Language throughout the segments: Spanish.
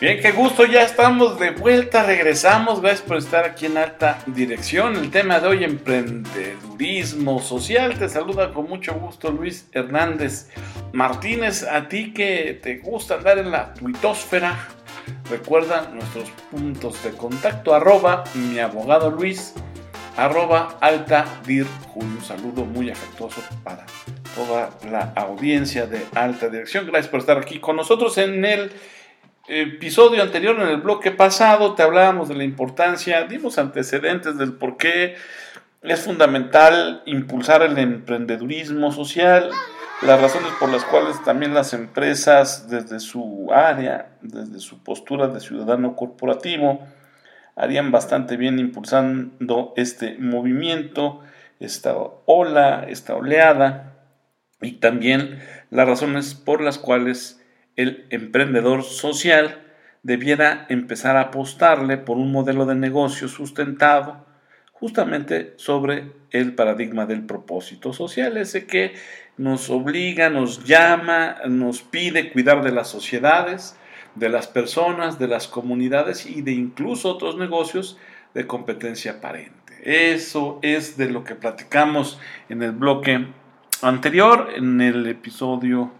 Bien, qué gusto, ya estamos de vuelta, regresamos, gracias por estar aquí en Alta Dirección. El tema de hoy, emprendedurismo social, te saluda con mucho gusto Luis Hernández Martínez, a ti que te gusta andar en la tuitosfera, recuerda nuestros puntos de contacto, arroba mi abogado Luis, arroba Alta Dir Un saludo muy afectuoso para toda la audiencia de Alta Dirección, gracias por estar aquí con nosotros en el episodio anterior, en el bloque pasado, te hablábamos de la importancia, dimos antecedentes del por qué es fundamental impulsar el emprendedurismo social, las razones por las cuales también las empresas desde su área, desde su postura de ciudadano corporativo, harían bastante bien impulsando este movimiento, esta ola, esta oleada, y también las razones por las cuales el emprendedor social debiera empezar a apostarle por un modelo de negocio sustentado justamente sobre el paradigma del propósito social, ese que nos obliga, nos llama, nos pide cuidar de las sociedades, de las personas, de las comunidades y de incluso otros negocios de competencia aparente. Eso es de lo que platicamos en el bloque anterior, en el episodio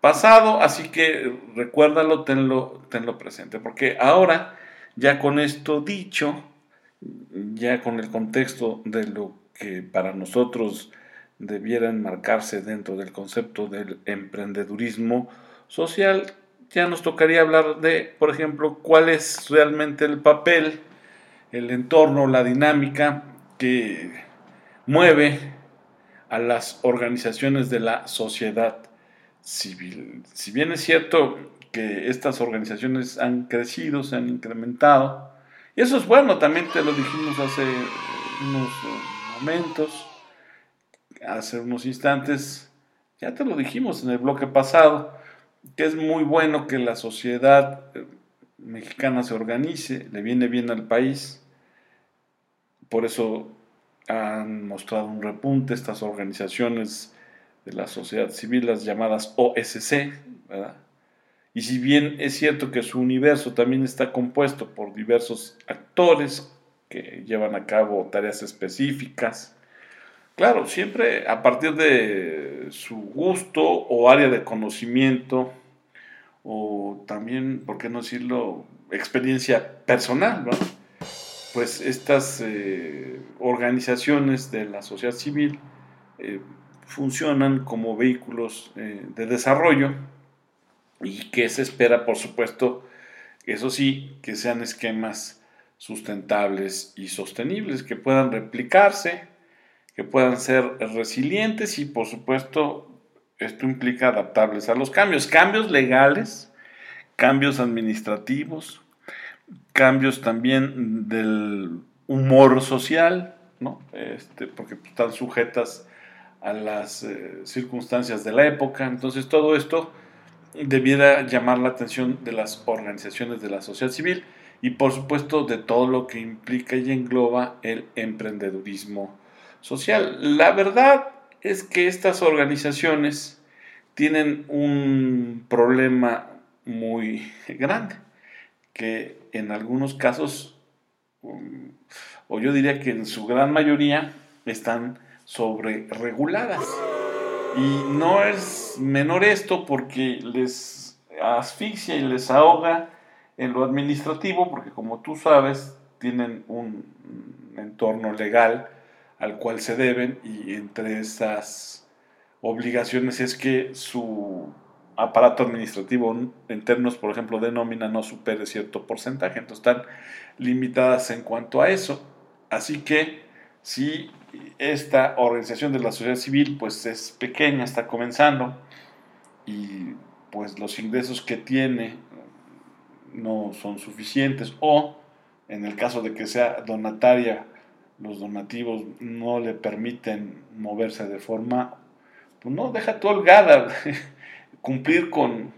pasado, así que recuérdalo, tenlo, tenlo presente, porque ahora, ya con esto dicho, ya con el contexto de lo que para nosotros debiera enmarcarse dentro del concepto del emprendedurismo social, ya nos tocaría hablar de, por ejemplo, cuál es realmente el papel, el entorno, la dinámica que mueve a las organizaciones de la sociedad Si bien es cierto que estas organizaciones han crecido, se han incrementado, y eso es bueno, también te lo dijimos hace unos momentos, hace unos instantes, ya te lo dijimos en el bloque pasado, que es muy bueno que la sociedad eh, mexicana se organice, le viene bien al país, por eso han mostrado un repunte estas organizaciones de la sociedad civil, las llamadas OSC, ¿verdad? Y si bien es cierto que su universo también está compuesto por diversos actores que llevan a cabo tareas específicas, claro, siempre a partir de su gusto o área de conocimiento, o también, ¿por qué no decirlo?, experiencia personal. Pues estas eh, organizaciones de la sociedad civil eh, funcionan como vehículos eh, de desarrollo y que se espera, por supuesto, eso sí, que sean esquemas sustentables y sostenibles, que puedan replicarse, que puedan ser resilientes y, por supuesto, esto implica adaptables a los cambios, cambios legales, cambios administrativos, cambios también del humor social, ¿no? Este, porque están sujetas a las eh, circunstancias de la época. Entonces todo esto debiera llamar la atención de las organizaciones de la sociedad civil y por supuesto de todo lo que implica y engloba el emprendedurismo social. La verdad es que estas organizaciones tienen un problema muy grande, que en algunos casos, um, o yo diría que en su gran mayoría, están sobre reguladas. Y no es menor esto porque les asfixia y les ahoga en lo administrativo, porque como tú sabes, tienen un entorno legal al cual se deben y entre esas obligaciones es que su aparato administrativo en términos, por ejemplo, de nómina no supere cierto porcentaje. Entonces están limitadas en cuanto a eso. Así que si esta organización de la sociedad civil pues es pequeña, está comenzando y pues los ingresos que tiene no son suficientes o en el caso de que sea donataria los donativos no le permiten moverse de forma pues no deja tu holgada cumplir con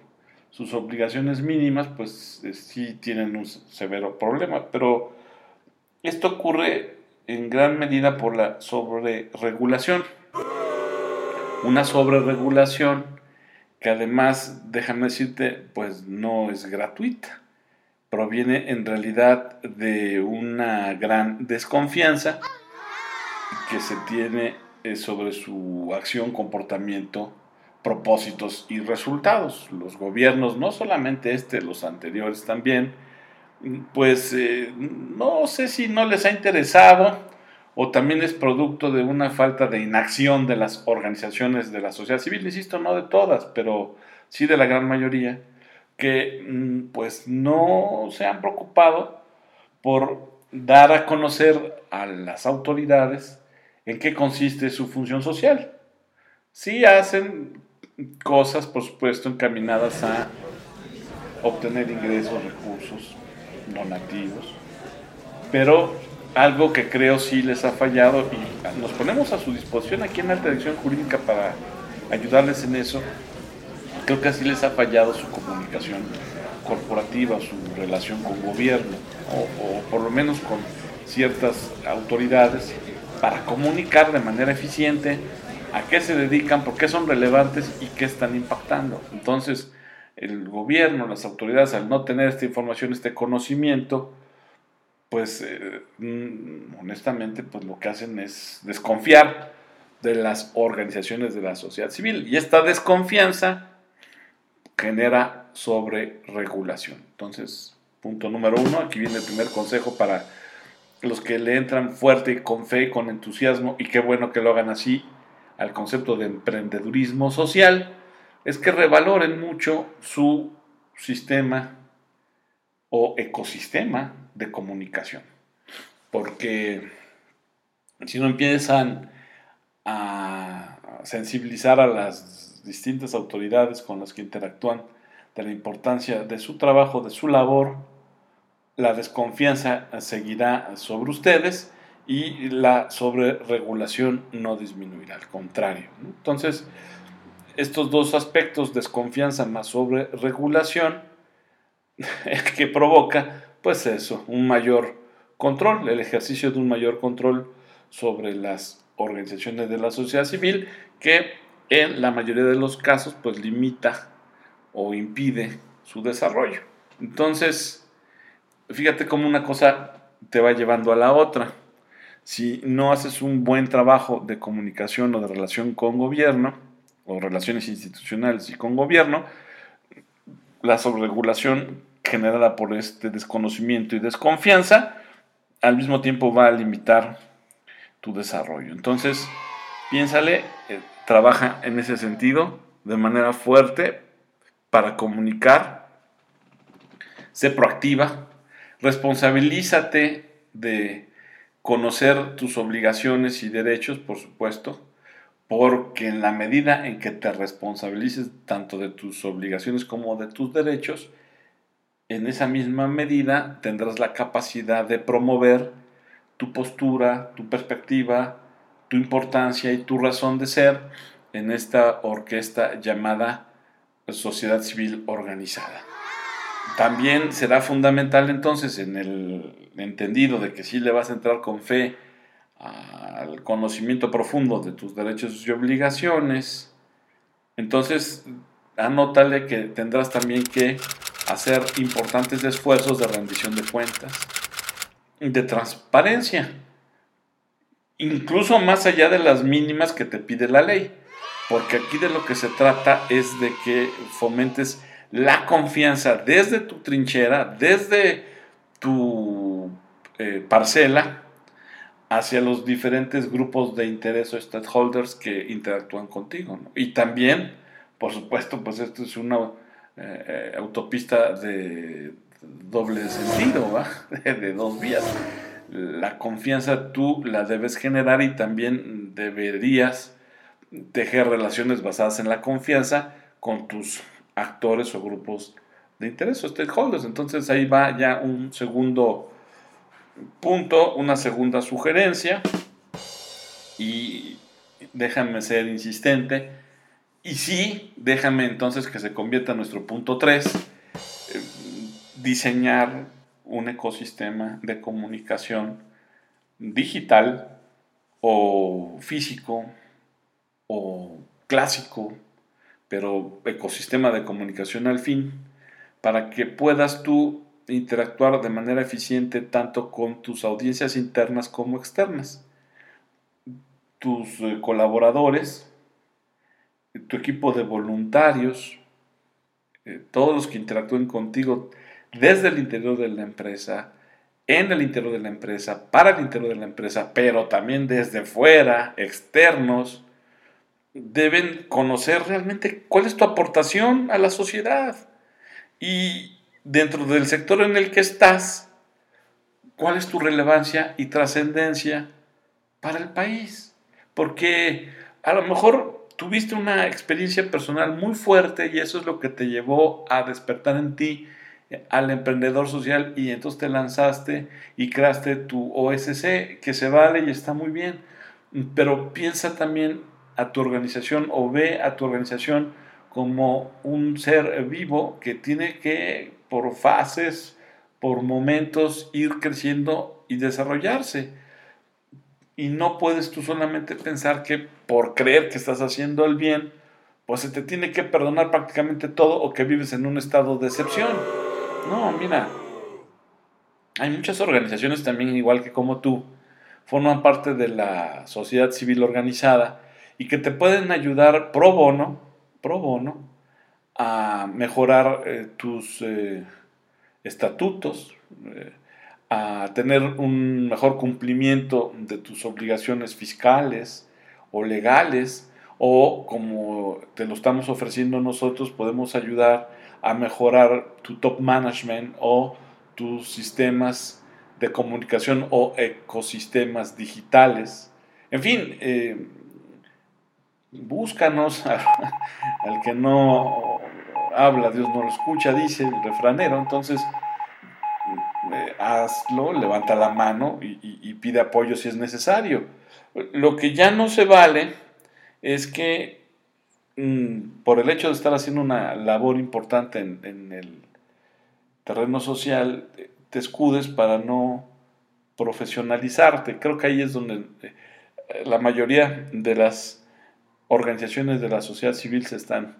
sus obligaciones mínimas pues sí tienen un severo problema pero esto ocurre en gran medida por la sobreregulación. Una sobreregulación que además, déjame decirte, pues no es gratuita. Proviene en realidad de una gran desconfianza que se tiene eh, sobre su acción, comportamiento, propósitos y resultados. Los gobiernos, no solamente este, los anteriores también, pues eh, no sé si no les ha interesado o también es producto de una falta de inacción de las organizaciones de la sociedad civil, insisto, no de todas, pero sí de la gran mayoría, que mm, pues no se han preocupado por dar a conocer a las autoridades en qué consiste su función social. Sí hacen cosas, por supuesto, encaminadas a obtener ingresos, recursos, donativos, pero algo que creo sí les ha fallado y nos ponemos a su disposición aquí en Alta Dirección Jurídica para ayudarles en eso. Creo que así les ha fallado su comunicación corporativa, su relación con gobierno o, por lo menos con ciertas autoridades para comunicar de manera eficiente a qué se dedican, por qué son relevantes y qué están impactando. Entonces, el gobierno, las autoridades, al no tener esta información, este conocimiento, pues eh, mm, honestamente pues lo que hacen es desconfiar de las organizaciones de la sociedad civil y esta desconfianza genera sobreregulación. Entonces, punto número uno, aquí viene el primer consejo para los que le entran fuerte con fe, con entusiasmo y qué bueno que lo hagan así al concepto de emprendedurismo social, es que revaloren mucho su sistema o ecosistema de comunicación. Porque si no empiezan a sensibilizar a las distintas autoridades con las que interactúan de la importancia de su trabajo, de su labor, la desconfianza seguirá sobre ustedes y la sobreregulación no disminuirá, al contrario. Entonces, estos dos aspectos, desconfianza más sobreregulación, que provoca pues eso, un mayor control, el ejercicio de un mayor control sobre las organizaciones de la sociedad civil que en la mayoría de los casos pues limita o impide su desarrollo. Entonces, fíjate cómo una cosa te va llevando a la otra. Si no haces un buen trabajo de comunicación o de relación con gobierno, o relaciones institucionales y con gobierno, la sobreregulación generada por este desconocimiento y desconfianza, al mismo tiempo va a limitar tu desarrollo. Entonces, piénsale, eh, trabaja en ese sentido de manera fuerte para comunicar, sé proactiva, responsabilízate de conocer tus obligaciones y derechos, por supuesto, porque en la medida en que te responsabilices tanto de tus obligaciones como de tus derechos, en esa misma medida tendrás la capacidad de promover tu postura, tu perspectiva, tu importancia y tu razón de ser en esta orquesta llamada sociedad civil organizada. También será fundamental entonces en el entendido de que si le vas a entrar con fe al conocimiento profundo de tus derechos y obligaciones, entonces anótale que tendrás también que hacer importantes esfuerzos de rendición de cuentas, de transparencia, incluso más allá de las mínimas que te pide la ley, porque aquí de lo que se trata es de que fomentes la confianza desde tu trinchera, desde tu eh, parcela, hacia los diferentes grupos de interés o stakeholders que interactúan contigo. Y también, por supuesto, pues esto es una eh, eh, autopista de doble sentido, de dos vías. La confianza tú la debes generar y también deberías tejer relaciones basadas en la confianza con tus actores o grupos de interés o stakeholders. Entonces ahí va ya un segundo punto, una segunda sugerencia. Y déjame ser insistente. Y sí, déjame entonces que se convierta en nuestro punto 3, eh, diseñar un ecosistema de comunicación digital o físico o clásico, pero ecosistema de comunicación al fin, para que puedas tú interactuar de manera eficiente tanto con tus audiencias internas como externas. Tus eh, colaboradores, tu equipo de voluntarios, eh, todos los que interactúen contigo desde el interior de la empresa, en el interior de la empresa, para el interior de la empresa, pero también desde fuera, externos, deben conocer realmente cuál es tu aportación a la sociedad. Y dentro del sector en el que estás, cuál es tu relevancia y trascendencia para el país. Porque a lo mejor tuviste una experiencia personal muy fuerte y eso es lo que te llevó a despertar en ti al emprendedor social y entonces te lanzaste y creaste tu OSC, que se vale y está muy bien, pero piensa también a tu organización o ve a tu organización como un ser vivo que tiene que, por fases, por momentos, ir creciendo y desarrollarse. Y no puedes tú solamente pensar que por creer que estás haciendo el bien, pues se te tiene que perdonar prácticamente todo o que vives en un estado de excepción. No, mira, hay muchas organizaciones también, igual que como tú, forman parte de la sociedad civil organizada y que te pueden ayudar pro bono, pro bono, a mejorar eh, tus eh, estatutos, eh, a tener un mejor cumplimiento de tus obligaciones fiscales o legales, o como te lo estamos ofreciendo nosotros, podemos ayudar a mejorar tu top management o tus sistemas de comunicación o ecosistemas digitales. En fin, búscanos al, que no habla, Dios no lo escucha, dice el refranero. Entonces, eh, hazlo, levanta la mano y pide apoyo si es necesario. Lo que ya no se vale es que Mm, por el hecho de estar haciendo una labor importante en, el terreno social, te escudes para no profesionalizarte. Creo que ahí es donde eh, la mayoría de las organizaciones de la sociedad civil se están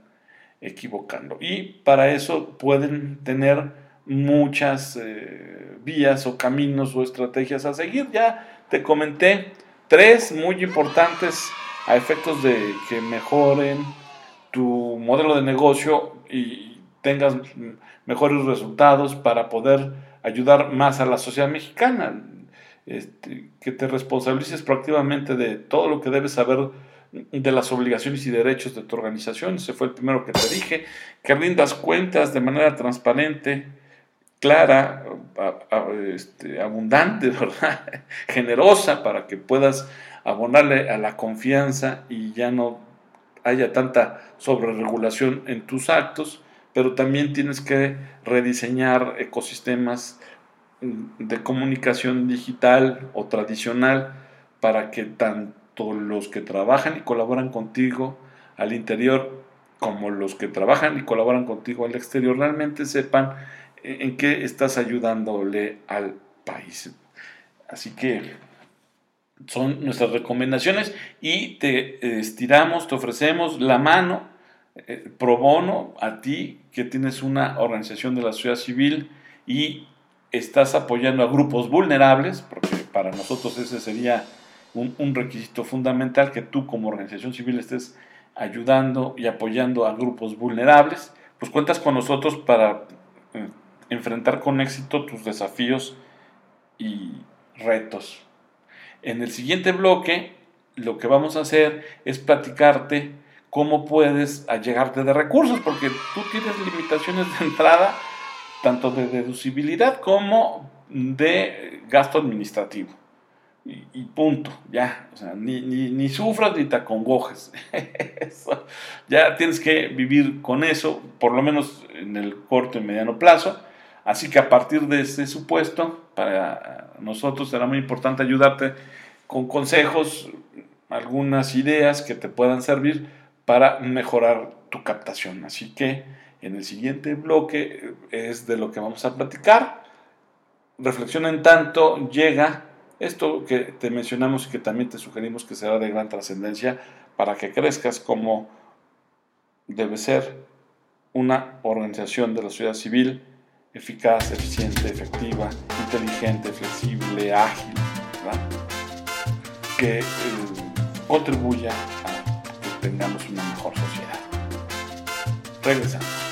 equivocando. Y para eso pueden tener muchas eh, vías o caminos o estrategias a seguir. Ya te comenté tres muy importantes a efectos de que mejoren tu modelo de negocio y tengas mejores resultados para poder ayudar más a la sociedad mexicana. Este, que te responsabilices proactivamente de todo lo que debes saber de las obligaciones y derechos de tu organización. Ese fue el primero que te dije. Que rindas cuentas de manera transparente, clara, este, abundante, generosa, para que puedas abonarle a la confianza y ya no haya tanta sobreregulación en tus actos, pero también tienes que rediseñar ecosistemas de comunicación digital o tradicional para que tanto los que trabajan y colaboran contigo al interior como los que trabajan y colaboran contigo al exterior realmente sepan en qué estás ayudándole al país. Así que son nuestras recomendaciones y te estiramos, te ofrecemos la mano eh, pro bono a ti que tienes una organización de la sociedad civil y estás apoyando a grupos vulnerables, porque para nosotros ese sería un, requisito fundamental que tú como organización civil estés ayudando y apoyando a grupos vulnerables, pues cuentas con nosotros para eh, enfrentar con éxito tus desafíos y retos. En el siguiente bloque, lo que vamos a hacer es platicarte cómo puedes allegarte de recursos, porque tú tienes limitaciones de entrada, tanto de deducibilidad como de gasto administrativo. Y, punto, ya, o sea, ni, ni, sufras ni te acongojes. ya tienes que vivir con eso, por lo menos en el corto y mediano plazo. Así que a partir de ese supuesto, para nosotros será muy importante ayudarte con consejos, algunas ideas que te puedan servir para mejorar tu captación. Así que en el siguiente bloque es de lo que vamos a platicar. Reflexiona en tanto llega esto que te mencionamos y que también te sugerimos que será de gran trascendencia para que crezcas como debe ser una organización de la sociedad civil eficaz, eficiente, efectiva, inteligente, flexible, ágil, que eh, contribuya a que tengamos una mejor sociedad. Regresamos.